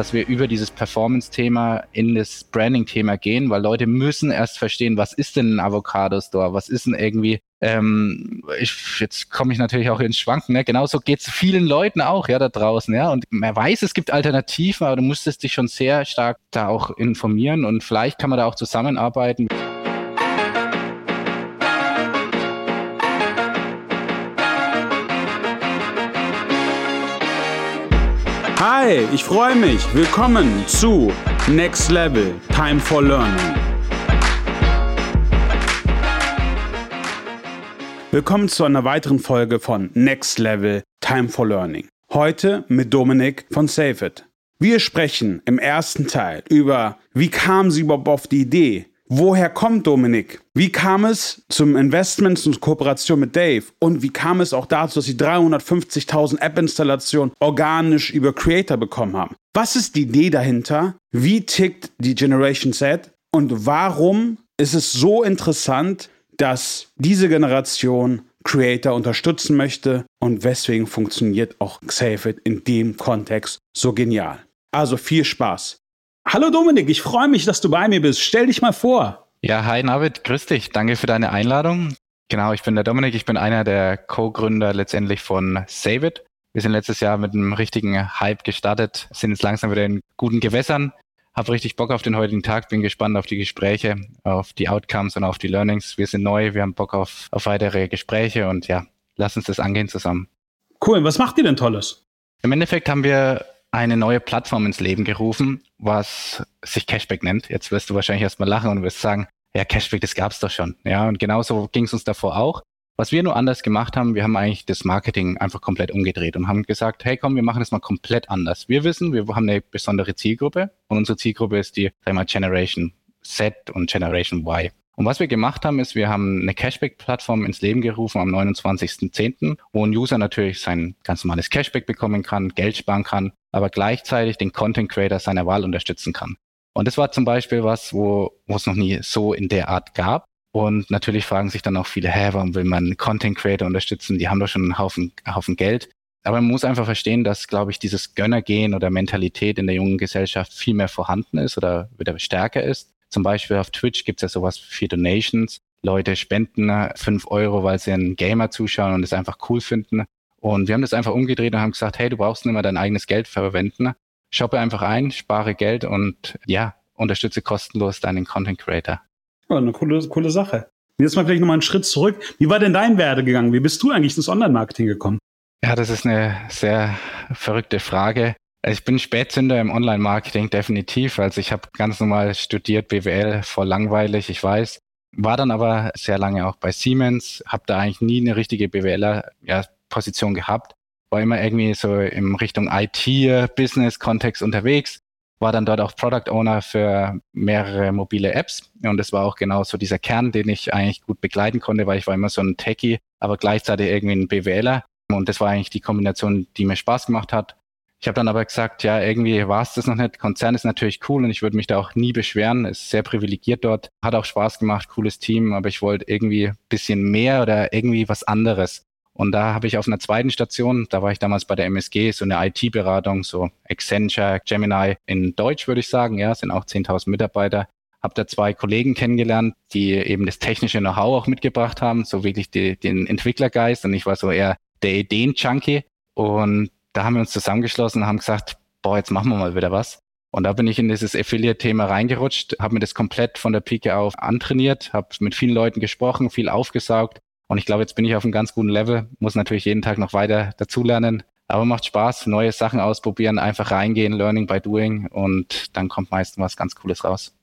dass wir über dieses Performance-Thema in das Branding-Thema gehen, weil Leute müssen erst verstehen, was ist denn ein Avocado-Store, was ist denn irgendwie, ähm, ich, jetzt komme ich natürlich auch ins Schwanken, ne? genauso geht es vielen Leuten auch, ja, da draußen, ja, und man weiß, es gibt Alternativen, aber du musstest dich schon sehr stark da auch informieren und vielleicht kann man da auch zusammenarbeiten. Hi, ich freue mich. Willkommen zu Next Level Time for Learning. Willkommen zu einer weiteren Folge von Next Level Time for Learning. Heute mit Dominik von Save It. Wir sprechen im ersten Teil über, wie kam sie überhaupt auf die Idee, Woher kommt Dominik? Wie kam es zum Investment und Kooperation mit Dave? Und wie kam es auch dazu, dass sie 350.000 App-Installationen organisch über Creator bekommen haben? Was ist die Idee dahinter? Wie tickt die Generation Z? Und warum ist es so interessant, dass diese Generation Creator unterstützen möchte? Und weswegen funktioniert auch Save It in dem Kontext so genial? Also viel Spaß. Hallo Dominik, ich freue mich, dass du bei mir bist. Stell dich mal vor. Ja, hi Navid, grüß dich. Danke für deine Einladung. Genau, ich bin der Dominik, ich bin einer der Co-Gründer letztendlich von Save It. Wir sind letztes Jahr mit einem richtigen Hype gestartet, sind jetzt langsam wieder in guten Gewässern. Hab richtig Bock auf den heutigen Tag, bin gespannt auf die Gespräche, auf die Outcomes und auf die Learnings. Wir sind neu, wir haben Bock auf, auf weitere Gespräche und ja, lass uns das angehen zusammen. Cool, was macht ihr denn Tolles? Im Endeffekt haben wir eine neue Plattform ins Leben gerufen, was sich Cashback nennt. Jetzt wirst du wahrscheinlich erstmal lachen und wirst sagen, ja, Cashback, das gab's doch schon. Ja, und genauso ging es uns davor auch. Was wir nur anders gemacht haben, wir haben eigentlich das Marketing einfach komplett umgedreht und haben gesagt, hey komm, wir machen das mal komplett anders. Wir wissen, wir haben eine besondere Zielgruppe und unsere Zielgruppe ist die, sag mal, Generation Z und Generation Y. Und was wir gemacht haben, ist, wir haben eine Cashback-Plattform ins Leben gerufen am 29.10., wo ein User natürlich sein ganz normales Cashback bekommen kann, Geld sparen kann, aber gleichzeitig den Content Creator seiner Wahl unterstützen kann. Und das war zum Beispiel was, wo, wo es noch nie so in der Art gab. Und natürlich fragen sich dann auch viele, hä, warum will man Content Creator unterstützen? Die haben doch schon einen Haufen, Haufen Geld. Aber man muss einfach verstehen, dass, glaube ich, dieses Gönnergehen oder Mentalität in der jungen Gesellschaft viel mehr vorhanden ist oder wieder stärker ist. Zum Beispiel auf Twitch gibt es ja sowas wie Donations. Leute spenden fünf Euro, weil sie einen Gamer zuschauen und es einfach cool finden. Und wir haben das einfach umgedreht und haben gesagt, hey, du brauchst nicht mehr dein eigenes Geld verwenden. Shoppe einfach ein, spare Geld und ja, unterstütze kostenlos deinen Content Creator. Ja, eine coole, coole Sache. Jetzt mal vielleicht nochmal einen Schritt zurück. Wie war denn dein Werdegegangen? Wie bist du eigentlich ins Online-Marketing gekommen? Ja, das ist eine sehr verrückte Frage. Ich bin Spätzünder im Online-Marketing definitiv. Also ich habe ganz normal studiert BWL, voll langweilig, ich weiß. War dann aber sehr lange auch bei Siemens, habe da eigentlich nie eine richtige BWLer-Position ja, gehabt. War immer irgendwie so in Richtung IT-Business-Kontext unterwegs. War dann dort auch Product Owner für mehrere mobile Apps. Und das war auch genau so dieser Kern, den ich eigentlich gut begleiten konnte, weil ich war immer so ein Techie, aber gleichzeitig irgendwie ein BWLer. Und das war eigentlich die Kombination, die mir Spaß gemacht hat. Ich habe dann aber gesagt, ja, irgendwie war es das noch nicht. Konzern ist natürlich cool und ich würde mich da auch nie beschweren. Ist sehr privilegiert dort, hat auch Spaß gemacht, cooles Team, aber ich wollte irgendwie bisschen mehr oder irgendwie was anderes. Und da habe ich auf einer zweiten Station, da war ich damals bei der MSG, so eine IT-Beratung, so Accenture, Gemini in Deutsch würde ich sagen, ja, sind auch 10.000 Mitarbeiter. Habe da zwei Kollegen kennengelernt, die eben das technische Know-how auch mitgebracht haben, so wirklich die, den Entwicklergeist und ich war so eher der Ideen-Junkie. Und da haben wir uns zusammengeschlossen und haben gesagt, boah, jetzt machen wir mal wieder was. Und da bin ich in dieses Affiliate-Thema reingerutscht, habe mir das komplett von der Pike auf antrainiert, habe mit vielen Leuten gesprochen, viel aufgesaugt. Und ich glaube, jetzt bin ich auf einem ganz guten Level, muss natürlich jeden Tag noch weiter dazulernen. Aber macht Spaß, neue Sachen ausprobieren, einfach reingehen, Learning by Doing und dann kommt meistens was ganz Cooles raus.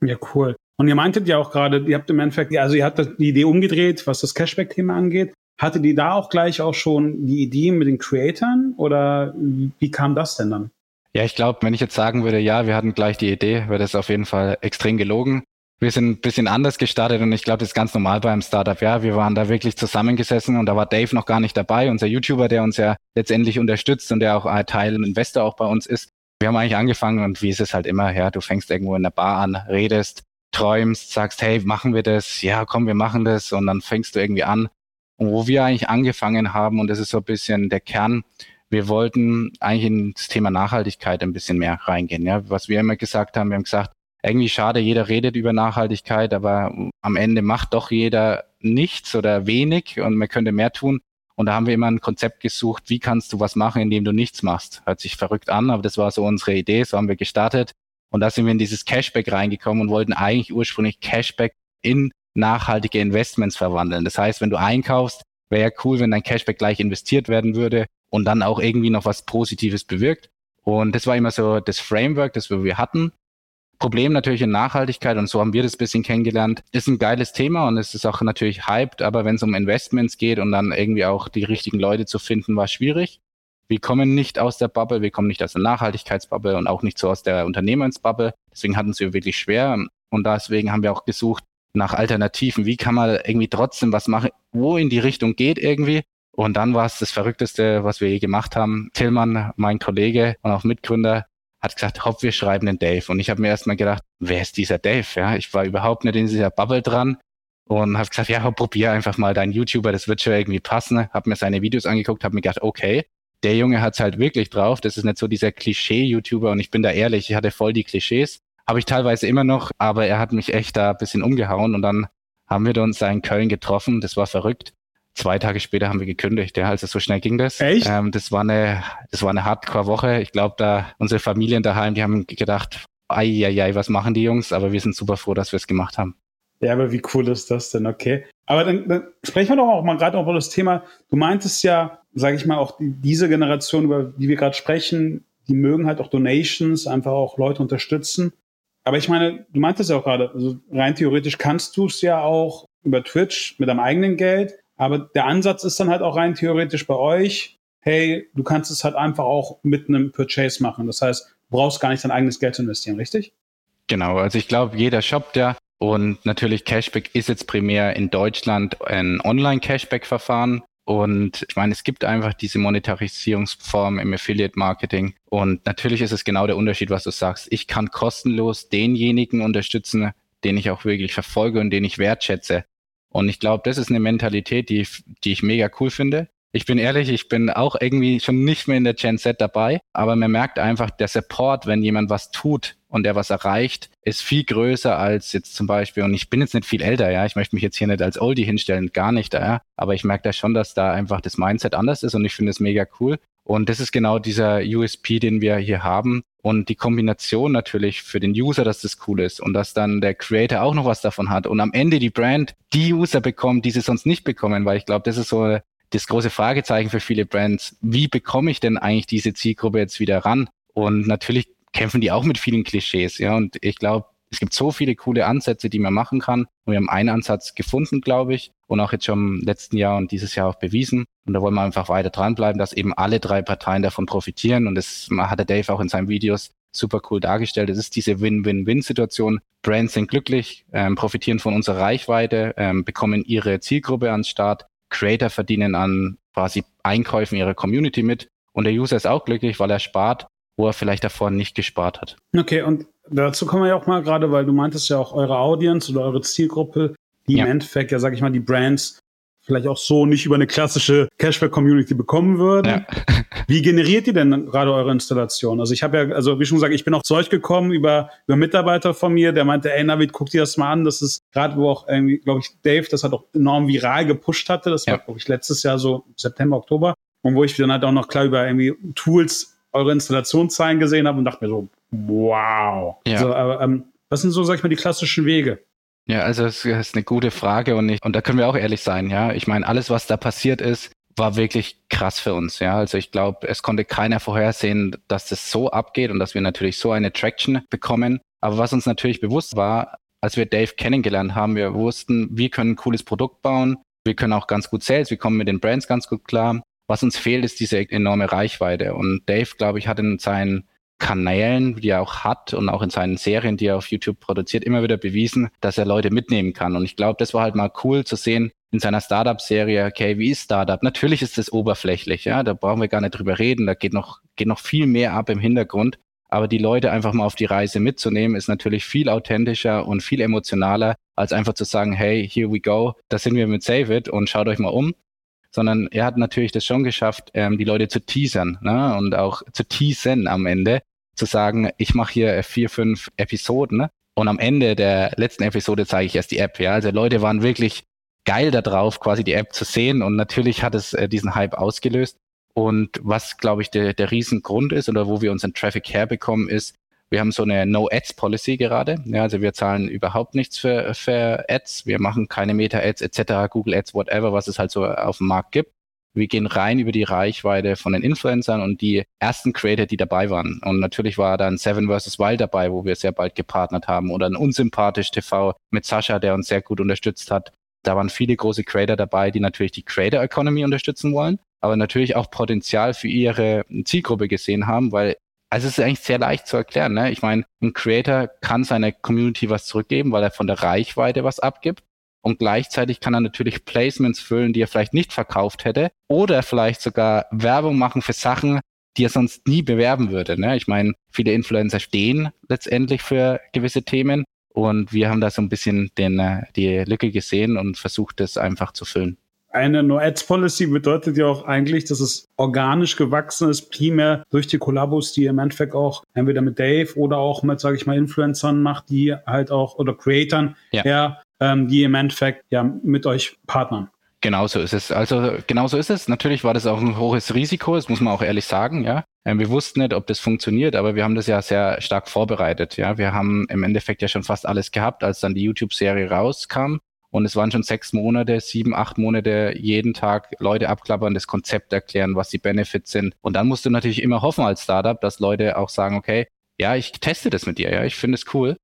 Ja, cool. Und ihr meintet ja auch gerade, ihr habt im Endeffekt, also ihr habt die Idee umgedreht, was das Cashback-Thema angeht. Hatte die da auch gleich auch schon die Idee mit den Creatoren oder wie kam das denn dann? Ja, ich glaube, wenn ich jetzt sagen würde, ja, wir hatten gleich die Idee, wäre das auf jeden Fall extrem gelogen. Wir sind ein bisschen anders gestartet und ich glaube, das ist ganz normal beim Startup. Ja, wir waren da wirklich zusammengesessen und da war Dave noch gar nicht dabei, unser YouTuber, der uns ja letztendlich unterstützt und der auch Teil Investor auch bei uns ist. Wir haben eigentlich angefangen und wie ist es halt immer, ja, du fängst irgendwo in der Bar an, redest, träumst, sagst, hey, machen wir das? Ja, komm, wir machen das und dann fängst du irgendwie an und wo wir eigentlich angefangen haben, und das ist so ein bisschen der Kern, wir wollten eigentlich ins Thema Nachhaltigkeit ein bisschen mehr reingehen. Ja, was wir immer gesagt haben, wir haben gesagt, irgendwie schade, jeder redet über Nachhaltigkeit, aber am Ende macht doch jeder nichts oder wenig und man könnte mehr tun. Und da haben wir immer ein Konzept gesucht, wie kannst du was machen, indem du nichts machst. Hört sich verrückt an, aber das war so unsere Idee, so haben wir gestartet. Und da sind wir in dieses Cashback reingekommen und wollten eigentlich ursprünglich Cashback in nachhaltige Investments verwandeln. Das heißt, wenn du einkaufst, wäre ja cool, wenn dein Cashback gleich investiert werden würde und dann auch irgendwie noch was Positives bewirkt. Und das war immer so das Framework, das wir hatten. Problem natürlich in Nachhaltigkeit und so haben wir das bisschen kennengelernt. Ist ein geiles Thema und es ist auch natürlich hyped, aber wenn es um Investments geht und dann irgendwie auch die richtigen Leute zu finden, war schwierig. Wir kommen nicht aus der Bubble, wir kommen nicht aus der Nachhaltigkeitsbubble und auch nicht so aus der Unternehmensbubble. Deswegen hatten wir wirklich schwer und deswegen haben wir auch gesucht nach Alternativen. Wie kann man irgendwie trotzdem was machen, wo in die Richtung geht irgendwie? Und dann war es das Verrückteste, was wir je gemacht haben. Tillmann, mein Kollege und auch Mitgründer, hat gesagt, hopp, wir schreiben den Dave. Und ich habe mir erstmal gedacht, wer ist dieser Dave? Ja, ich war überhaupt nicht in dieser Bubble dran und habe gesagt, ja, hopp, probier einfach mal deinen YouTuber, das wird schon irgendwie passen. Habe mir seine Videos angeguckt, habe mir gedacht, okay, der Junge hat's halt wirklich drauf. Das ist nicht so dieser Klischee-YouTuber und ich bin da ehrlich, ich hatte voll die Klischees. Habe ich teilweise immer noch, aber er hat mich echt da ein bisschen umgehauen und dann haben wir uns da in Köln getroffen. Das war verrückt zwei Tage später haben wir gekündigt, ja. Also so schnell ging das. Echt? Ähm, das war eine, das war eine Hardcore-Woche. Ich glaube, da unsere Familien daheim, die haben gedacht, ei, ei, ei, was machen die Jungs? Aber wir sind super froh, dass wir es gemacht haben. Ja, aber wie cool ist das denn? Okay. Aber dann, dann sprechen wir doch auch mal gerade über das Thema. Du meintest ja, sage ich mal, auch die, diese Generation, über die wir gerade sprechen, die mögen halt auch Donations, einfach auch Leute unterstützen. Aber ich meine, du meintest ja auch gerade, also rein theoretisch kannst du es ja auch über Twitch mit deinem eigenen Geld. Aber der Ansatz ist dann halt auch rein theoretisch bei euch, hey, du kannst es halt einfach auch mit einem Purchase machen. Das heißt, du brauchst gar nicht dein eigenes Geld zu investieren, richtig? Genau, also ich glaube, jeder shoppt ja und natürlich Cashback ist jetzt primär in Deutschland ein Online-Cashback-Verfahren. Und ich meine, es gibt einfach diese Monetarisierungsform im Affiliate-Marketing. Und natürlich ist es genau der Unterschied, was du sagst. Ich kann kostenlos denjenigen unterstützen, den ich auch wirklich verfolge und den ich wertschätze. Und ich glaube, das ist eine Mentalität, die, die ich mega cool finde. Ich bin ehrlich, ich bin auch irgendwie schon nicht mehr in der Gen Z dabei, aber man merkt einfach, der Support, wenn jemand was tut und der was erreicht, ist viel größer als jetzt zum Beispiel, und ich bin jetzt nicht viel älter, ja, ich möchte mich jetzt hier nicht als Oldie hinstellen, gar nicht, ja, aber ich merke da schon, dass da einfach das Mindset anders ist und ich finde es mega cool. Und das ist genau dieser USP, den wir hier haben. Und die Kombination natürlich für den User, dass das cool ist und dass dann der Creator auch noch was davon hat und am Ende die Brand die User bekommt, die sie sonst nicht bekommen, weil ich glaube, das ist so das große Fragezeichen für viele Brands. Wie bekomme ich denn eigentlich diese Zielgruppe jetzt wieder ran? Und natürlich kämpfen die auch mit vielen Klischees, ja. Und ich glaube, es gibt so viele coole Ansätze, die man machen kann. Und wir haben einen Ansatz gefunden, glaube ich, und auch jetzt schon im letzten Jahr und dieses Jahr auch bewiesen. Und da wollen wir einfach weiter dranbleiben, dass eben alle drei Parteien davon profitieren. Und das hat der Dave auch in seinen Videos super cool dargestellt. Es ist diese Win-Win-Win-Situation. Brands sind glücklich, ähm, profitieren von unserer Reichweite, ähm, bekommen ihre Zielgruppe ans Start. Creator verdienen an quasi Einkäufen ihrer Community mit. Und der User ist auch glücklich, weil er spart, wo er vielleicht davor nicht gespart hat. Okay, und dazu kommen wir ja auch mal gerade, weil du meintest ja auch eure Audience oder eure Zielgruppe, die ja. im Endeffekt ja, sag ich mal, die Brands vielleicht auch so nicht über eine klassische Cashback-Community bekommen würden. Ja. Wie generiert ihr denn gerade eure Installation? Also ich habe ja, also wie schon gesagt, ich bin auch zu euch gekommen über, über Mitarbeiter von mir, der meinte, ey Navid, guck dir das mal an. Das ist gerade, wo auch irgendwie, glaube ich, Dave das hat auch enorm viral gepusht hatte. Das ja. war, glaube ich, letztes Jahr so September, Oktober. Und wo ich dann halt auch noch klar über irgendwie Tools eure Installationszahlen gesehen habe und dachte mir so, wow. Ja. Also, aber, ähm, was sind so, sag ich mal, die klassischen Wege? Ja, also es ist eine gute Frage und, ich, und da können wir auch ehrlich sein, ja. Ich meine, alles, was da passiert ist, war wirklich krass für uns, ja. Also ich glaube, es konnte keiner vorhersehen, dass das so abgeht und dass wir natürlich so eine Traction bekommen. Aber was uns natürlich bewusst war, als wir Dave kennengelernt haben, wir wussten, wir können ein cooles Produkt bauen, wir können auch ganz gut Sales, wir kommen mit den Brands ganz gut klar. Was uns fehlt, ist diese enorme Reichweite. Und Dave, glaube ich, hat in seinen Kanälen, die er auch hat und auch in seinen Serien, die er auf YouTube produziert, immer wieder bewiesen, dass er Leute mitnehmen kann. Und ich glaube, das war halt mal cool zu sehen in seiner Startup-Serie, okay, wie ist Startup? Natürlich ist das oberflächlich, ja, da brauchen wir gar nicht drüber reden, da geht noch, geht noch viel mehr ab im Hintergrund. Aber die Leute einfach mal auf die Reise mitzunehmen, ist natürlich viel authentischer und viel emotionaler, als einfach zu sagen, hey, here we go, da sind wir mit Save It und schaut euch mal um. Sondern er hat natürlich das schon geschafft, ähm, die Leute zu teasern ne? und auch zu teasen am Ende, zu sagen, ich mache hier vier, fünf Episoden ne? und am Ende der letzten Episode zeige ich erst die App. Ja, also Leute waren wirklich geil darauf, quasi die App zu sehen und natürlich hat es äh, diesen Hype ausgelöst. Und was, glaube ich, der, der Riesengrund ist oder wo wir unseren Traffic herbekommen, ist, wir haben so eine No-Ads-Policy gerade. Ja, also wir zahlen überhaupt nichts für, für Ads. Wir machen keine Meta-Ads etc., Google Ads, whatever, was es halt so auf dem Markt gibt. Wir gehen rein über die Reichweite von den Influencern und die ersten Creator, die dabei waren. Und natürlich war dann Seven vs. Wild dabei, wo wir sehr bald gepartnert haben. Oder ein Unsympathisch TV mit Sascha, der uns sehr gut unterstützt hat. Da waren viele große Creator dabei, die natürlich die Creator Economy unterstützen wollen, aber natürlich auch Potenzial für ihre Zielgruppe gesehen haben, weil also es ist eigentlich sehr leicht zu erklären. Ne? Ich meine, ein Creator kann seiner Community was zurückgeben, weil er von der Reichweite was abgibt. Und gleichzeitig kann er natürlich Placements füllen, die er vielleicht nicht verkauft hätte. Oder vielleicht sogar Werbung machen für Sachen, die er sonst nie bewerben würde. Ne? Ich meine, viele Influencer stehen letztendlich für gewisse Themen. Und wir haben da so ein bisschen den, äh, die Lücke gesehen und versucht, das einfach zu füllen. Eine No-Ads-Policy bedeutet ja auch eigentlich, dass es organisch gewachsen ist, primär durch die Kollabos, die ihr im Endeffekt auch entweder mit Dave oder auch mit, sage ich mal, Influencern macht, die halt auch, oder Creatern, ja. ja ähm, die im Endeffekt ja mit euch partnern. Genau so ist es. Also genau so ist es. Natürlich war das auch ein hohes Risiko, das muss man auch ehrlich sagen, ja. Ähm, wir wussten nicht, ob das funktioniert, aber wir haben das ja sehr stark vorbereitet. Ja, wir haben im Endeffekt ja schon fast alles gehabt, als dann die YouTube-Serie rauskam. Und es waren schon sechs Monate, sieben, acht Monate jeden Tag Leute abklappern, das Konzept erklären, was die Benefits sind. Und dann musst du natürlich immer hoffen als Startup, dass Leute auch sagen, okay, ja, ich teste das mit dir, ja, ich finde es cool.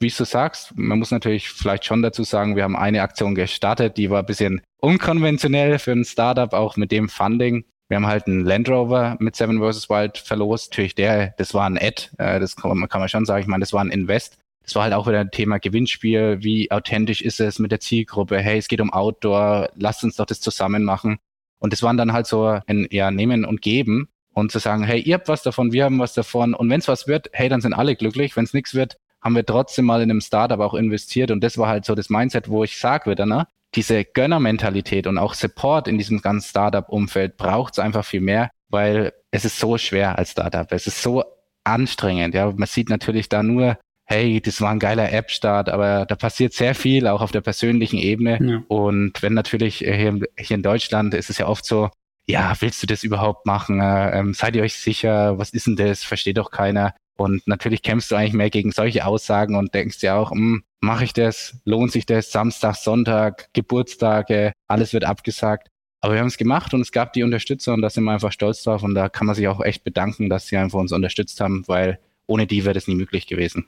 Wie du sagst, man muss natürlich vielleicht schon dazu sagen, wir haben eine Aktion gestartet, die war ein bisschen unkonventionell für ein Startup, auch mit dem Funding. Wir haben halt einen Land Rover mit Seven vs. Wild verlost. Natürlich der, das war ein Ad, äh, das kann man, kann man schon sagen. Ich meine, das war ein Invest. Das war halt auch wieder ein Thema Gewinnspiel. Wie authentisch ist es mit der Zielgruppe? Hey, es geht um Outdoor. Lasst uns doch das zusammen machen. Und das waren dann halt so ein ja, Nehmen und Geben und zu sagen, hey, ihr habt was davon, wir haben was davon. Und wenn es was wird, hey, dann sind alle glücklich. Wenn es nichts wird, haben wir trotzdem mal in einem Startup auch investiert. Und das war halt so das Mindset, wo ich sage wieder, ne? Diese Gönnermentalität und auch Support in diesem ganzen Startup-Umfeld braucht es einfach viel mehr, weil es ist so schwer als Startup. Es ist so anstrengend. Ja, man sieht natürlich da nur hey, das war ein geiler App-Start, aber da passiert sehr viel, auch auf der persönlichen Ebene. Ja. Und wenn natürlich äh, hier, hier, in Deutschland ist es ja oft so, ja, willst du das überhaupt machen? Äh, ähm, seid ihr euch sicher? Was ist denn das? Versteht doch keiner. Und natürlich kämpfst du eigentlich mehr gegen solche Aussagen und denkst dir auch, hm, mache ich das? Lohnt sich das? Samstag, Sonntag, Geburtstage, alles wird abgesagt. Aber wir haben es gemacht und es gab die Unterstützer und da sind wir einfach stolz drauf und da kann man sich auch echt bedanken, dass sie einfach uns unterstützt haben, weil ohne die wäre das nie möglich gewesen.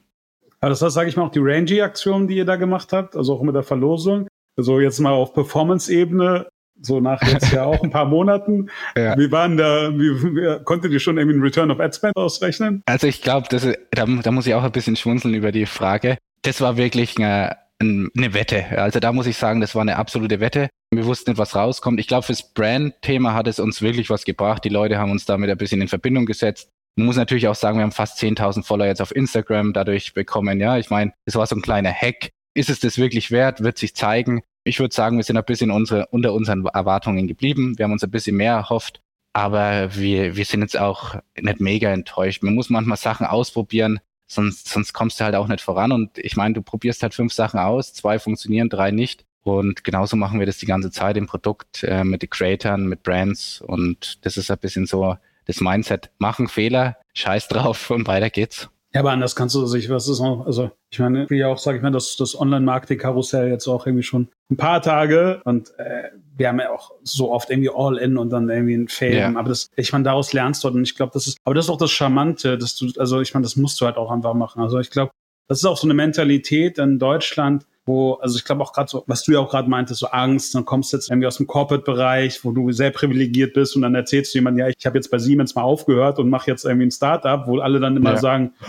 Aber das heißt, sage ich mal, auch die Rangy-Aktion, die ihr da gemacht habt, also auch mit der Verlosung. Also jetzt mal auf Performance-Ebene, so nach jetzt ja auch ein paar Monaten. Ja. Wie waren da, wie, wie, konntet ihr schon irgendwie einen Return of Ad Spend ausrechnen? Also ich glaube, da, da muss ich auch ein bisschen schmunzeln über die Frage. Das war wirklich eine, eine Wette. Also da muss ich sagen, das war eine absolute Wette. Wir wussten nicht, was rauskommt. Ich glaube, fürs Brand-Thema hat es uns wirklich was gebracht. Die Leute haben uns damit ein bisschen in Verbindung gesetzt. Man muss natürlich auch sagen, wir haben fast 10.000 Follower jetzt auf Instagram dadurch bekommen. Ja, ich meine, es war so ein kleiner Hack. Ist es das wirklich wert? Wird sich zeigen. Ich würde sagen, wir sind ein bisschen unsere, unter unseren Erwartungen geblieben. Wir haben uns ein bisschen mehr erhofft. Aber wir, wir sind jetzt auch nicht mega enttäuscht. Man muss manchmal Sachen ausprobieren, sonst, sonst kommst du halt auch nicht voran. Und ich meine, du probierst halt fünf Sachen aus, zwei funktionieren, drei nicht. Und genauso machen wir das die ganze Zeit im Produkt äh, mit den Creatoren, mit Brands. Und das ist ein bisschen so das Mindset, machen Fehler, scheiß drauf und weiter geht's. Ja, aber anders kannst du sich, was ist noch, also ich meine, wie auch, sage ich mal, das, das Online-Marketing-Karussell jetzt auch irgendwie schon ein paar Tage und äh, wir haben ja auch so oft irgendwie All-In und dann irgendwie ein Fail. Ja. Aber das, ich meine, daraus lernst du und ich glaube, das ist, aber das ist auch das Charmante, dass du, also ich meine, das musst du halt auch einfach machen. Also ich glaube, das ist auch so eine Mentalität in Deutschland, wo, also ich glaube auch gerade so, was du ja auch gerade meintest, so Angst, dann kommst du jetzt irgendwie aus dem Corporate-Bereich, wo du sehr privilegiert bist und dann erzählst du jemandem, ja, ich habe jetzt bei Siemens mal aufgehört und mache jetzt irgendwie ein Startup, wo alle dann immer ja. sagen,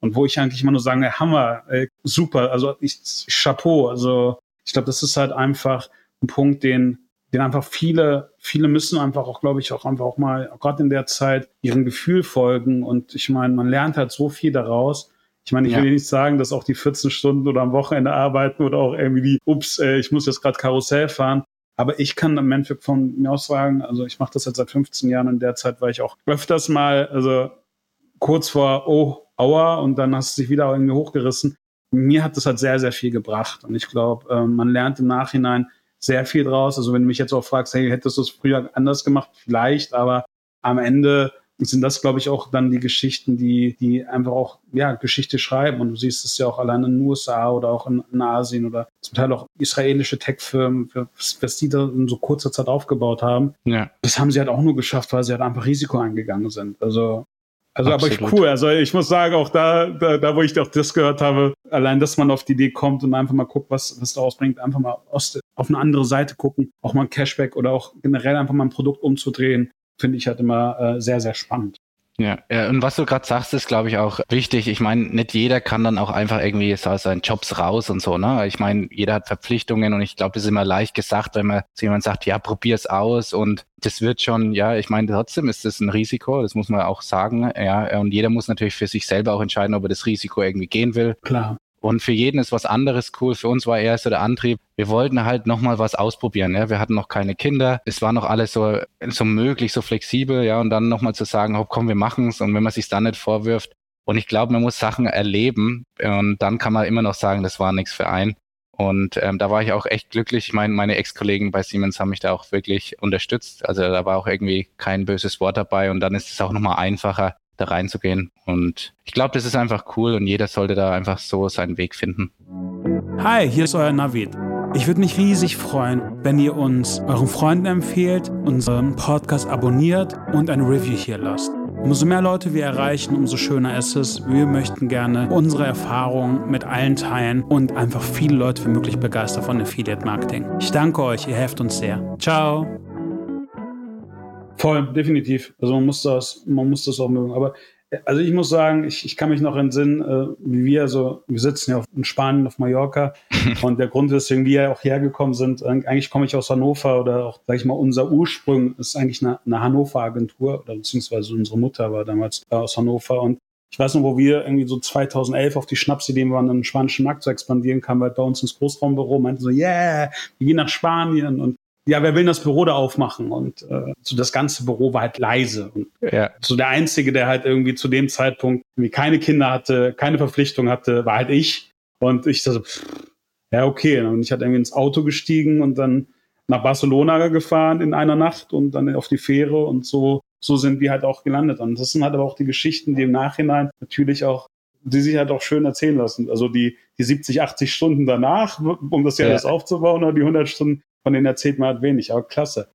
und wo ich eigentlich immer nur sage, Hammer, ey, super, also ich, Chapeau, also ich glaube, das ist halt einfach ein Punkt, den, den einfach viele, viele müssen einfach auch, glaube ich, auch einfach auch mal, gerade in der Zeit, ihrem Gefühl folgen. Und ich meine, man lernt halt so viel daraus. Ich meine, ich ja. will nicht sagen, dass auch die 14 Stunden oder am Wochenende arbeiten oder auch irgendwie die, ups, äh, ich muss jetzt gerade Karussell fahren. Aber ich kann im Endeffekt von mir aus sagen, also ich mache das jetzt seit 15 Jahren und in der Zeit war ich auch öfters mal, also kurz vor, oh, aua, und dann hast du dich wieder irgendwie hochgerissen. Mir hat das halt sehr, sehr viel gebracht. Und ich glaube, äh, man lernt im Nachhinein sehr viel draus. Also wenn du mich jetzt auch fragst, hey, hättest du es früher anders gemacht? Vielleicht, aber am Ende sind das, glaube ich, auch dann die Geschichten, die, die einfach auch, ja, Geschichte schreiben. Und du siehst es ja auch allein in den USA oder auch in, in Asien oder zum Teil auch israelische Tech-Firmen, was die da in so kurzer Zeit aufgebaut haben. Ja. Das haben sie halt auch nur geschafft, weil sie halt einfach Risiko eingegangen sind. Also, also Absolut. aber cool. Also ich muss sagen, auch da, da, da, wo ich auch das gehört habe, allein, dass man auf die Idee kommt und einfach mal guckt, was, was daraus bringt, einfach mal aus, auf eine andere Seite gucken, auch mal ein Cashback oder auch generell einfach mal ein Produkt umzudrehen finde ich halt immer äh, sehr, sehr spannend. Ja, und was du gerade sagst, ist, glaube ich, auch wichtig. Ich meine, nicht jeder kann dann auch einfach irgendwie aus seinen Jobs raus und so, ne? Ich meine, jeder hat Verpflichtungen und ich glaube, das ist immer leicht gesagt, wenn man zu jemand sagt, ja, probier's aus und das wird schon, ja, ich meine, trotzdem ist das ein Risiko, das muss man auch sagen, ja, und jeder muss natürlich für sich selber auch entscheiden, ob er das Risiko irgendwie gehen will. Klar. Und für jeden ist was anderes cool. Für uns war eher so der Antrieb, wir wollten halt nochmal was ausprobieren. Ja? Wir hatten noch keine Kinder. Es war noch alles so, so möglich, so flexibel. Ja, und dann nochmal zu sagen, oh, komm, wir machen's. Und wenn man sich dann nicht vorwirft. Und ich glaube, man muss Sachen erleben. Und dann kann man immer noch sagen, das war nichts für einen. Und ähm, da war ich auch echt glücklich. Ich meine Ex-Kollegen bei Siemens haben mich da auch wirklich unterstützt. Also da war auch irgendwie kein böses Wort dabei. Und dann ist es auch nochmal einfacher, da reinzugehen. Und ich glaube, das ist einfach cool und jeder sollte da einfach so seinen Weg finden. Hi, hier ist euer Navid. Ich würde mich riesig freuen, wenn ihr uns euren Freunden empfehlt, unseren Podcast abonniert und eine Review hier lasst. Umso mehr Leute wir erreichen, umso schöner ist es. Wir möchten gerne unsere Erfahrungen mit allen teilen und einfach viele Leute wie möglich begeistern von Affiliate Marketing. Ich danke euch, ihr helft uns sehr. Ciao. Voll, definitiv. Also man muss das, man muss das auch mögen. Aber also ich muss sagen, ich, ich kann mich noch entsinnen, äh, wie wir so, wir sitzen ja in Spanien auf Mallorca und der Grund, weswegen wir auch hergekommen sind, eigentlich komme ich aus Hannover oder auch, sag ich mal, unser Ursprung ist eigentlich eine, eine Hannover-Agentur oder beziehungsweise unsere Mutter war damals äh, aus Hannover und ich weiß noch, wo wir irgendwie so 2011 auf die Schnapsidee waren, den spanischen Markt zu expandieren, kam halt bei uns ins Großraumbüro, meinten so, yeah, wir gehen nach Spanien und ja, wer will das Büro da aufmachen? Und äh, so das ganze Büro war halt leise. Und ja. so der Einzige, der halt irgendwie zu dem Zeitpunkt irgendwie keine Kinder hatte, keine Verpflichtung hatte, war halt ich. Und ich so, pff, ja, okay. Und ich hatte irgendwie ins Auto gestiegen und dann nach Barcelona gefahren in einer Nacht und dann auf die Fähre und so, so sind wir halt auch gelandet. Und das sind halt aber auch die Geschichten, die im Nachhinein natürlich auch, die sich halt auch schön erzählen lassen. Also die, die 70, 80 Stunden danach, um das ja, ja. alles aufzubauen, oder die 100 Stunden von denen erzählt man halt wenig, aber klasse.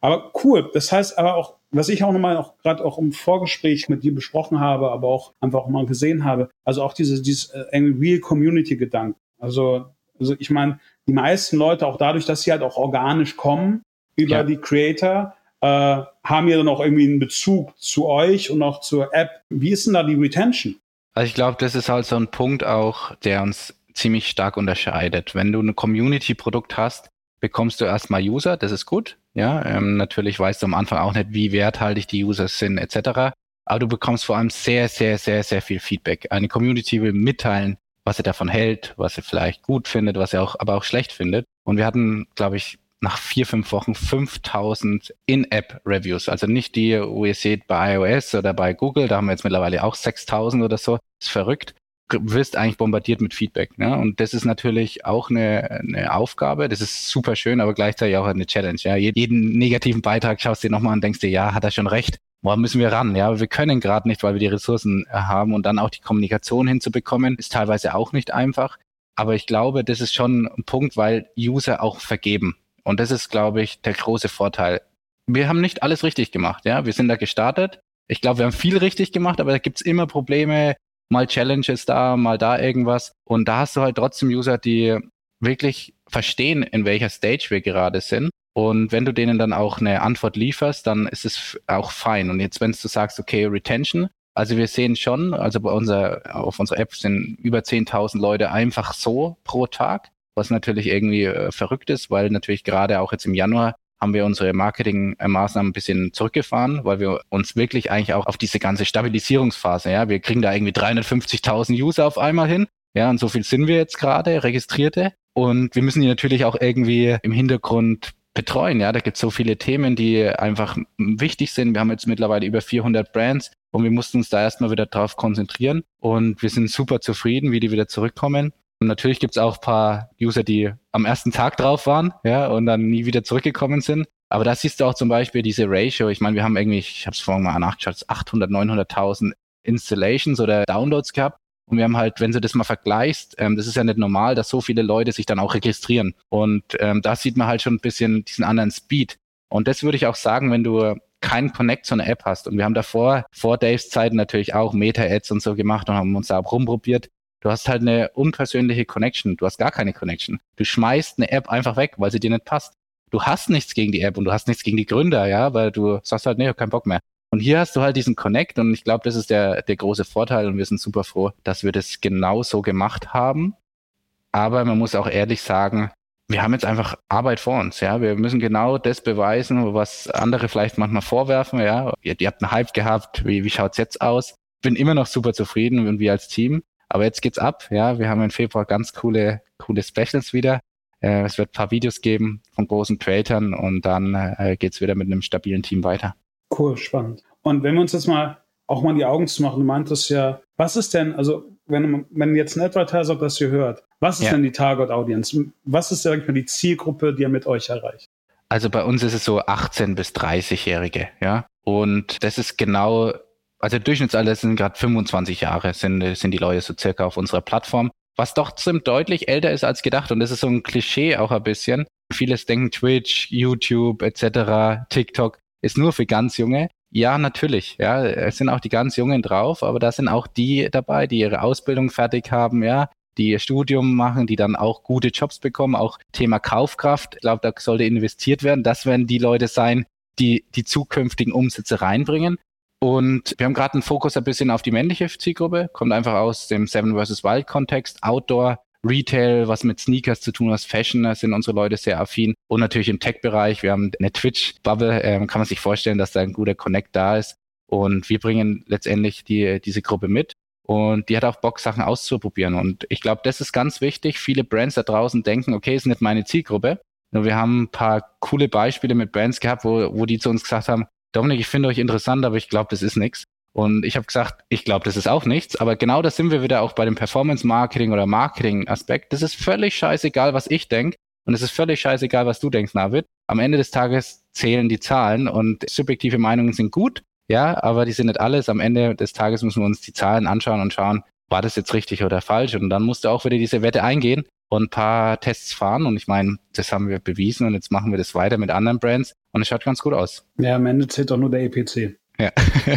Aber cool. Das heißt aber auch, was ich auch nochmal auch gerade auch im Vorgespräch mit dir besprochen habe, aber auch einfach auch mal gesehen habe, also auch dieses, dieses äh, Real Community Gedanken. Also, also ich meine, die meisten Leute auch dadurch, dass sie halt auch organisch kommen über ja. die Creator, äh, haben ja dann auch irgendwie einen Bezug zu euch und auch zur App. Wie ist denn da die Retention? Also ich glaube, das ist halt so ein Punkt auch, der uns ziemlich stark unterscheidet. Wenn du ein Community-Produkt hast, bekommst du erstmal User, das ist gut. Ja, ähm, natürlich weißt du am Anfang auch nicht, wie werthaltig die User sind, etc. Aber du bekommst vor allem sehr, sehr, sehr, sehr viel Feedback. Eine Community will mitteilen, was sie davon hält, was sie vielleicht gut findet, was sie auch, aber auch schlecht findet. Und wir hatten, glaube ich, nach vier, fünf Wochen 5000 In-App-Reviews. Also nicht die, wo ihr seht bei iOS oder bei Google, da haben wir jetzt mittlerweile auch 6000 oder so. Ist verrückt wirst eigentlich bombardiert mit Feedback. Ne? Und das ist natürlich auch eine, eine Aufgabe. Das ist super schön, aber gleichzeitig auch eine Challenge. Ja? Jeden negativen Beitrag schaust du dir nochmal und denkst dir, ja, hat er schon recht. Woran müssen wir ran? Ja, wir können gerade nicht, weil wir die Ressourcen haben und dann auch die Kommunikation hinzubekommen, ist teilweise auch nicht einfach. Aber ich glaube, das ist schon ein Punkt, weil User auch vergeben. Und das ist, glaube ich, der große Vorteil. Wir haben nicht alles richtig gemacht. Ja, wir sind da gestartet. Ich glaube, wir haben viel richtig gemacht, aber da gibt's immer Probleme, mal Challenges da, mal da irgendwas. Und da hast du halt trotzdem User, die wirklich verstehen, in welcher Stage wir gerade sind. Und wenn du denen dann auch eine Antwort lieferst, dann ist es auch fein. Und jetzt, wenn du sagst, okay, Retention, also wir sehen schon, also bei unserer, auf unserer App sind über 10.000 Leute einfach so pro Tag, was natürlich irgendwie äh, verrückt ist, weil natürlich gerade auch jetzt im Januar haben wir unsere Marketingmaßnahmen ein bisschen zurückgefahren, weil wir uns wirklich eigentlich auch auf diese ganze Stabilisierungsphase, ja, wir kriegen da irgendwie 350.000 User auf einmal hin, ja, und so viel sind wir jetzt gerade, Registrierte. Und wir müssen die natürlich auch irgendwie im Hintergrund betreuen. Ja, da gibt es so viele Themen, die einfach wichtig sind. Wir haben jetzt mittlerweile über 400 Brands und wir mussten uns da erstmal wieder drauf konzentrieren und wir sind super zufrieden, wie die wieder zurückkommen. Natürlich gibt es auch ein paar User, die am ersten Tag drauf waren, ja, und dann nie wieder zurückgekommen sind. Aber da siehst du auch zum Beispiel diese Ratio. Ich meine, wir haben irgendwie, ich habe es vorhin mal nachgeschaut, 800, 900.000 Installations oder Downloads gehabt. Und wir haben halt, wenn du das mal vergleichst, ähm, das ist ja nicht normal, dass so viele Leute sich dann auch registrieren. Und ähm, da sieht man halt schon ein bisschen diesen anderen Speed. Und das würde ich auch sagen, wenn du keinen Connect zu einer App hast. Und wir haben davor, vor Daves Zeiten natürlich auch Meta-Ads und so gemacht und haben uns da auch rumprobiert. Du hast halt eine unpersönliche Connection. Du hast gar keine Connection. Du schmeißt eine App einfach weg, weil sie dir nicht passt. Du hast nichts gegen die App und du hast nichts gegen die Gründer, ja, weil du sagst halt, nee, ich hab keinen Bock mehr. Und hier hast du halt diesen Connect und ich glaube, das ist der, der große Vorteil und wir sind super froh, dass wir das genau so gemacht haben. Aber man muss auch ehrlich sagen, wir haben jetzt einfach Arbeit vor uns, ja. Wir müssen genau das beweisen, was andere vielleicht manchmal vorwerfen, ja. Ihr, ihr habt einen Hype gehabt, wie, wie schaut's jetzt aus? Bin immer noch super zufrieden und wir als Team. Aber jetzt geht's ab, ja. Wir haben im Februar ganz coole, coole Specials wieder. Äh, es wird ein paar Videos geben von großen Creatern und dann äh, geht's wieder mit einem stabilen Team weiter. Cool, spannend. Und wenn wir uns jetzt mal auch mal die Augen zu machen, du meintest ja, was ist denn, also wenn, wenn jetzt ein Advertiser das hier hört, was ist ja. denn die Target Audience? Was ist, sag ich mal, die Zielgruppe, die er mit euch erreicht? Also bei uns ist es so 18 bis 30-Jährige, ja. Und das ist genau, also Durchschnittsalter sind gerade 25 Jahre, sind, sind die Leute so circa auf unserer Plattform. Was doch ziemlich deutlich älter ist als gedacht. Und das ist so ein Klischee auch ein bisschen. Vieles denken Twitch, YouTube etc., TikTok ist nur für ganz Junge. Ja, natürlich. Ja, es sind auch die ganz Jungen drauf, aber da sind auch die dabei, die ihre Ausbildung fertig haben, ja, die ihr Studium machen, die dann auch gute Jobs bekommen, auch Thema Kaufkraft. Ich glaube, da sollte investiert werden. Das werden die Leute sein, die die zukünftigen Umsätze reinbringen. Und wir haben gerade einen Fokus ein bisschen auf die männliche Zielgruppe, kommt einfach aus dem Seven vs. Wild Kontext, Outdoor, Retail, was mit Sneakers zu tun hat, Fashion, da sind unsere Leute sehr affin. Und natürlich im Tech-Bereich, wir haben eine Twitch-Bubble, ähm, kann man sich vorstellen, dass da ein guter Connect da ist. Und wir bringen letztendlich die, diese Gruppe mit. Und die hat auch Bock, Sachen auszuprobieren. Und ich glaube, das ist ganz wichtig. Viele Brands da draußen denken, okay, ist nicht meine Zielgruppe. Nur wir haben ein paar coole Beispiele mit Brands gehabt, wo, wo die zu uns gesagt haben, Dominik, ich finde euch interessant, aber ich glaube, das ist nichts. Und ich habe gesagt, ich glaube, das ist auch nichts, aber genau das sind wir wieder auch bei dem Performance-Marketing oder Marketing-Aspekt. Das ist völlig scheißegal, was ich denke. Und es ist völlig scheißegal, was du denkst, Navid. Am Ende des Tages zählen die Zahlen und subjektive Meinungen sind gut, ja, aber die sind nicht alles. Am Ende des Tages müssen wir uns die Zahlen anschauen und schauen, war das jetzt richtig oder falsch? Und dann musst du auch wieder diese Wette eingehen und ein paar Tests fahren. Und ich meine, das haben wir bewiesen und jetzt machen wir das weiter mit anderen Brands und es schaut ganz gut aus. Ja, am Ende zählt doch nur der EPC. Ja.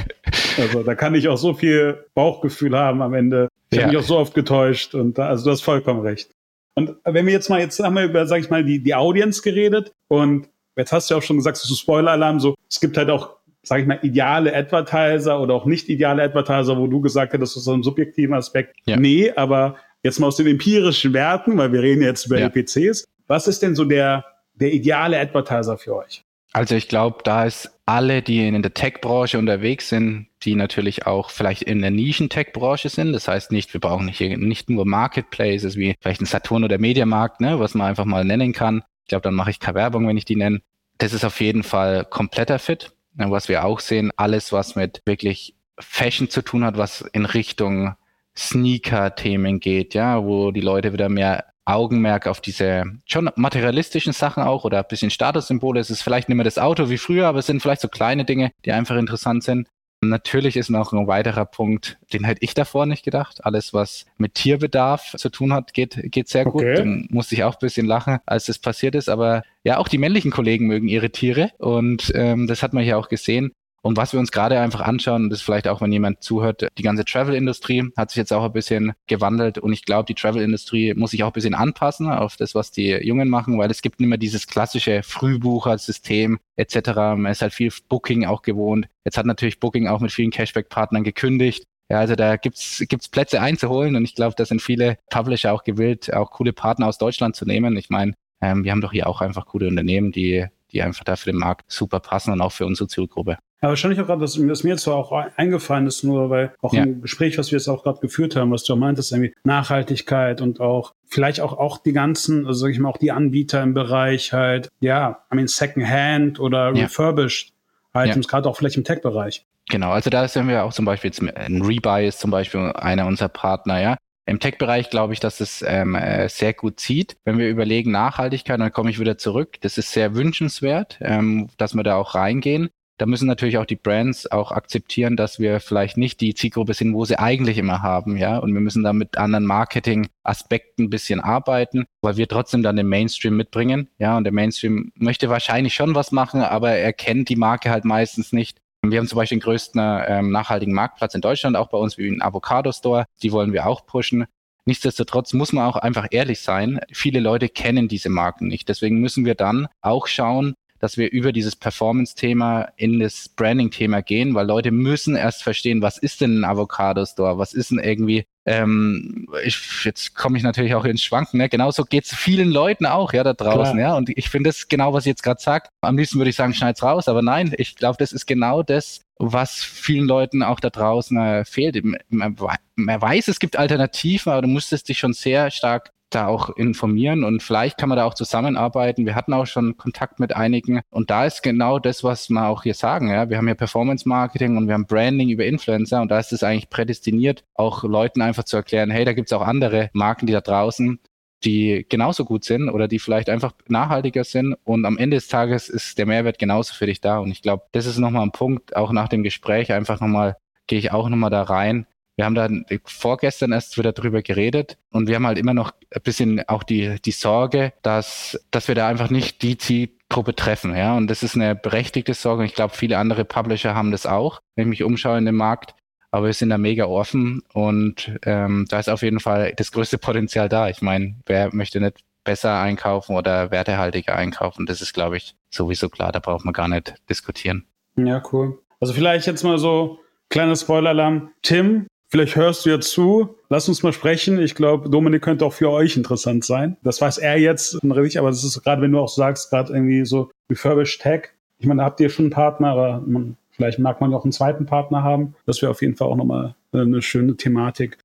also da kann ich auch so viel Bauchgefühl haben am Ende. Ich ja. habe mich auch so oft getäuscht und da, also du hast vollkommen recht. Und wenn wir jetzt mal, jetzt haben wir über, sag ich mal, die, die Audience geredet und jetzt hast du ja auch schon gesagt, so Spoiler-Alarm, so, es gibt halt auch, sag ich mal, ideale Advertiser oder auch nicht ideale Advertiser, wo du gesagt hast, das ist so ein subjektiver Aspekt. Ja. Nee, aber jetzt mal aus den empirischen Werten, weil wir reden jetzt über ja. EPCs. Was ist denn so der, der ideale Advertiser für euch? Also ich glaube, da ist alle, die in der Tech-Branche unterwegs sind, die natürlich auch vielleicht in der Nischen-Tech-Branche sind. Das heißt nicht, wir brauchen nicht, nicht nur Marketplaces wie vielleicht ein Saturn oder Mediamarkt, ne, was man einfach mal nennen kann. Ich glaube, dann mache ich keine Werbung, wenn ich die nenne. Das ist auf jeden Fall kompletter Fit. Was wir auch sehen, alles, was mit wirklich Fashion zu tun hat, was in Richtung Sneaker-Themen geht, ja, wo die Leute wieder mehr Augenmerk auf diese schon materialistischen Sachen auch oder ein bisschen Statussymbole. Es ist vielleicht nicht mehr das Auto wie früher, aber es sind vielleicht so kleine Dinge, die einfach interessant sind. Natürlich ist noch ein weiterer Punkt, den hätte ich davor nicht gedacht. Alles, was mit Tierbedarf zu tun hat, geht, geht sehr gut. Okay. Dann musste ich auch ein bisschen lachen, als das passiert ist. Aber ja, auch die männlichen Kollegen mögen ihre Tiere und ähm, das hat man hier auch gesehen. Und was wir uns gerade einfach anschauen, und das vielleicht auch, wenn jemand zuhört, die ganze Travel-Industrie hat sich jetzt auch ein bisschen gewandelt und ich glaube, die Travel-Industrie muss sich auch ein bisschen anpassen auf das, was die Jungen machen, weil es gibt nicht mehr dieses klassische Frühbuchersystem etc. Man ist halt viel Booking auch gewohnt. Jetzt hat natürlich Booking auch mit vielen Cashback-Partnern gekündigt. Ja, also da gibt's gibt's Plätze einzuholen und ich glaube, da sind viele Publisher auch gewillt, auch coole Partner aus Deutschland zu nehmen. Ich meine, ähm, wir haben doch hier auch einfach coole Unternehmen, die die einfach da für den Markt super passen und auch für unsere Zielgruppe. Ja, wahrscheinlich auch gerade, dass, dass mir jetzt auch eingefallen ist, nur weil auch ja. im Gespräch, was wir jetzt auch gerade geführt haben, was du meintest, irgendwie Nachhaltigkeit und auch vielleicht auch, auch die ganzen, also sag ich mal, auch die Anbieter im Bereich halt, ja, I mean, Secondhand oder ja. refurbished Items, ja. gerade auch vielleicht im Tech-Bereich. Genau, also da sind wir auch zum Beispiel jetzt ein Rebuy ist zum Beispiel einer unserer Partner, ja. Im Tech-Bereich glaube ich, dass es ähm, äh, sehr gut zieht. Wenn wir überlegen Nachhaltigkeit, dann komme ich wieder zurück. Das ist sehr wünschenswert, ähm, dass wir da auch reingehen. Da müssen natürlich auch die Brands auch akzeptieren, dass wir vielleicht nicht die Zielgruppe sind, wo sie eigentlich immer haben, ja. Und wir müssen da mit anderen Marketing-Aspekten ein bisschen arbeiten, weil wir trotzdem dann den Mainstream mitbringen, ja. Und der Mainstream möchte wahrscheinlich schon was machen, aber er kennt die Marke halt meistens nicht. Wir haben zum Beispiel den größten ähm, nachhaltigen Marktplatz in Deutschland, auch bei uns wie ein Avocado Store. Die wollen wir auch pushen. Nichtsdestotrotz muss man auch einfach ehrlich sein. Viele Leute kennen diese Marken nicht. Deswegen müssen wir dann auch schauen, dass wir über dieses Performance-Thema in das Branding-Thema gehen, weil Leute müssen erst verstehen, was ist denn ein Avocado-Store? Was ist denn irgendwie ähm, ich, jetzt komme ich natürlich auch ins Schwanken, ne? Genauso geht es vielen Leuten auch, ja, da draußen, Klar. ja. Und ich finde das genau, was ich jetzt gerade sagt. Am liebsten würde ich sagen, schneid's raus, aber nein, ich glaube, das ist genau das, was vielen Leuten auch da draußen äh, fehlt. Man, man, weiß, es gibt Alternativen, aber du musstest dich schon sehr stark da auch informieren und vielleicht kann man da auch zusammenarbeiten. Wir hatten auch schon Kontakt mit einigen und da ist genau das, was wir auch hier sagen. Ja, wir haben ja Performance Marketing und wir haben Branding über Influencer und da ist es eigentlich prädestiniert, auch Leuten einfach zu erklären, hey, da gibt es auch andere Marken, die da draußen die genauso gut sind oder die vielleicht einfach nachhaltiger sind. Und am Ende des Tages ist der Mehrwert genauso für dich da. Und ich glaube, das ist nochmal ein Punkt, auch nach dem Gespräch einfach nochmal, gehe ich auch nochmal da rein, wir haben da vorgestern erst wieder drüber geredet und wir haben halt immer noch ein bisschen auch die, die Sorge, dass, dass wir da einfach nicht die Zielgruppe treffen. Ja, und das ist eine berechtigte Sorge. Ich glaube, viele andere Publisher haben das auch, wenn ich mich umschaue in dem Markt. Aber wir sind da mega offen und ähm, da ist auf jeden Fall das größte Potenzial da. Ich meine, wer möchte nicht besser einkaufen oder wertehaltiger einkaufen? Das ist, glaube ich, sowieso klar. Da braucht man gar nicht diskutieren. Ja, cool. Also vielleicht jetzt mal so kleiner Spoiler-Alarm. Tim, Vielleicht hörst du ja zu. Lass uns mal sprechen. Ich glaube, Dominik könnte auch für euch interessant sein. Das weiß er jetzt richtig, aber das ist gerade, wenn du auch sagst, gerade irgendwie so refurbished Tech. Ich meine, da habt ihr schon einen Partner, aber man, vielleicht mag man ja auch einen zweiten Partner haben. Das wäre auf jeden Fall auch nochmal eine schöne Thematik.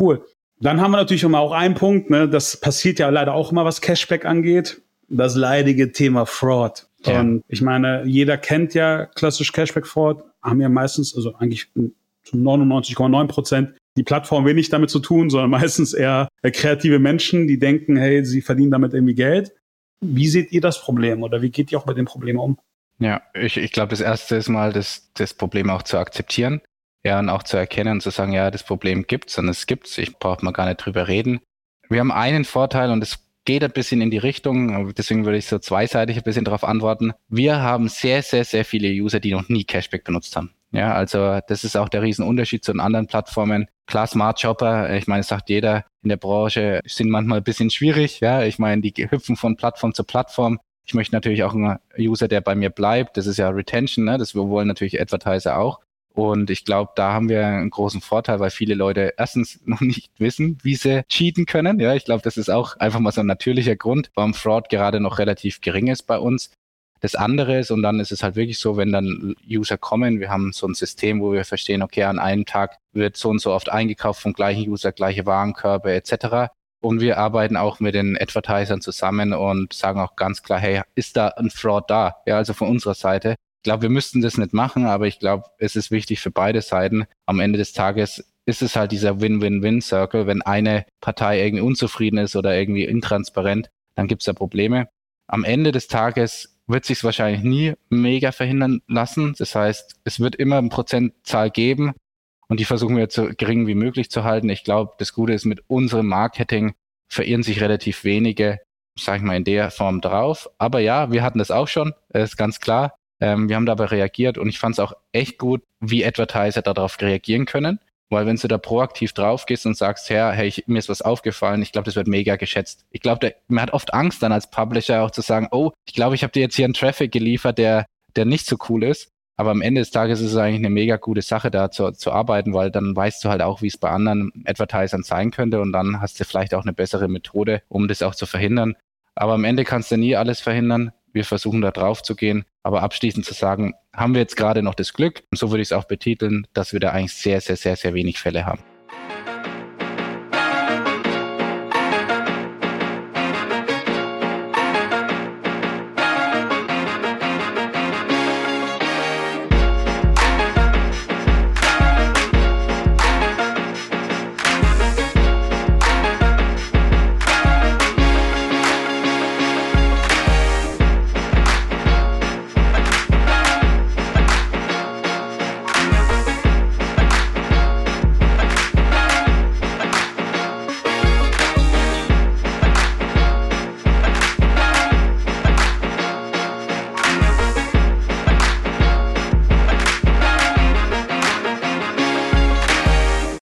Cool. Dann haben wir natürlich immer auch einen Punkt, ne? das passiert ja leider auch immer, was Cashback angeht. Das leidige Thema Fraud. Ja. Und ich meine, jeder kennt ja klassisch Cashback-Fraud, haben ja meistens, also eigentlich zu 99,9 Prozent die Plattform wenig damit zu tun, sondern meistens eher kreative Menschen, die denken, hey, sie verdienen damit irgendwie Geld. Wie seht ihr das Problem oder wie geht ihr auch mit dem Problem um? Ja, ich, ich glaube, das erste ist mal, das, das Problem auch zu akzeptieren. Ja, und auch zu erkennen und zu sagen, ja, das Problem gibt's und es gibt's. Ich brauche mal gar nicht drüber reden. Wir haben einen Vorteil und es geht ein bisschen in die Richtung, deswegen würde ich so zweiseitig ein bisschen darauf antworten. Wir haben sehr, sehr, sehr viele User, die noch nie Cashback benutzt haben. Ja, also das ist auch der Riesenunterschied zu den anderen Plattformen. Klar, Smart Shopper, ich meine, sagt jeder in der Branche, sind manchmal ein bisschen schwierig. Ja, ich meine, die hüpfen von Plattform zu Plattform. Ich möchte natürlich auch einen User, der bei mir bleibt. Das ist ja Retention, ne? das wollen natürlich Advertiser auch. Und ich glaube, da haben wir einen großen Vorteil, weil viele Leute erstens noch nicht wissen, wie sie cheaten können. Ja, ich glaube, das ist auch einfach mal so ein natürlicher Grund, warum Fraud gerade noch relativ gering ist bei uns das andere ist. Und dann ist es halt wirklich so, wenn dann User kommen, wir haben so ein System, wo wir verstehen, okay, an einem Tag wird so und so oft eingekauft vom gleichen User, gleiche Warenkörbe etc. Und wir arbeiten auch mit den Advertisern zusammen und sagen auch ganz klar, hey, ist da ein Fraud da? Ja, also von unserer Seite. Ich glaube, wir müssten das nicht machen, aber ich glaube, es ist wichtig für beide Seiten. Am Ende des Tages ist es halt dieser Win-Win-Win-Circle. Wenn eine Partei irgendwie unzufrieden ist oder irgendwie intransparent, dann gibt es da Probleme. Am Ende des Tages wird sich wahrscheinlich nie mega verhindern lassen. Das heißt, es wird immer eine Prozentzahl geben und die versuchen wir so gering wie möglich zu halten. Ich glaube, das Gute ist, mit unserem Marketing verirren sich relativ wenige, sag ich mal, in der Form drauf. Aber ja, wir hatten das auch schon, ist ganz klar. Ähm, wir haben dabei reagiert und ich fand es auch echt gut, wie Advertiser darauf reagieren können. Weil wenn du da proaktiv drauf gehst und sagst, ja, hey, ich, mir ist was aufgefallen, ich glaube, das wird mega geschätzt. Ich glaube, man hat oft Angst dann als Publisher auch zu sagen, oh, ich glaube, ich habe dir jetzt hier einen Traffic geliefert, der, der nicht so cool ist. Aber am Ende des Tages ist es eigentlich eine mega gute Sache, da zu, zu arbeiten, weil dann weißt du halt auch, wie es bei anderen Advertisern sein könnte und dann hast du vielleicht auch eine bessere Methode, um das auch zu verhindern. Aber am Ende kannst du nie alles verhindern. Wir versuchen da drauf zu gehen. Aber abschließend zu sagen, haben wir jetzt gerade noch das Glück, so würde ich es auch betiteln, dass wir da eigentlich sehr, sehr, sehr, sehr wenig Fälle haben.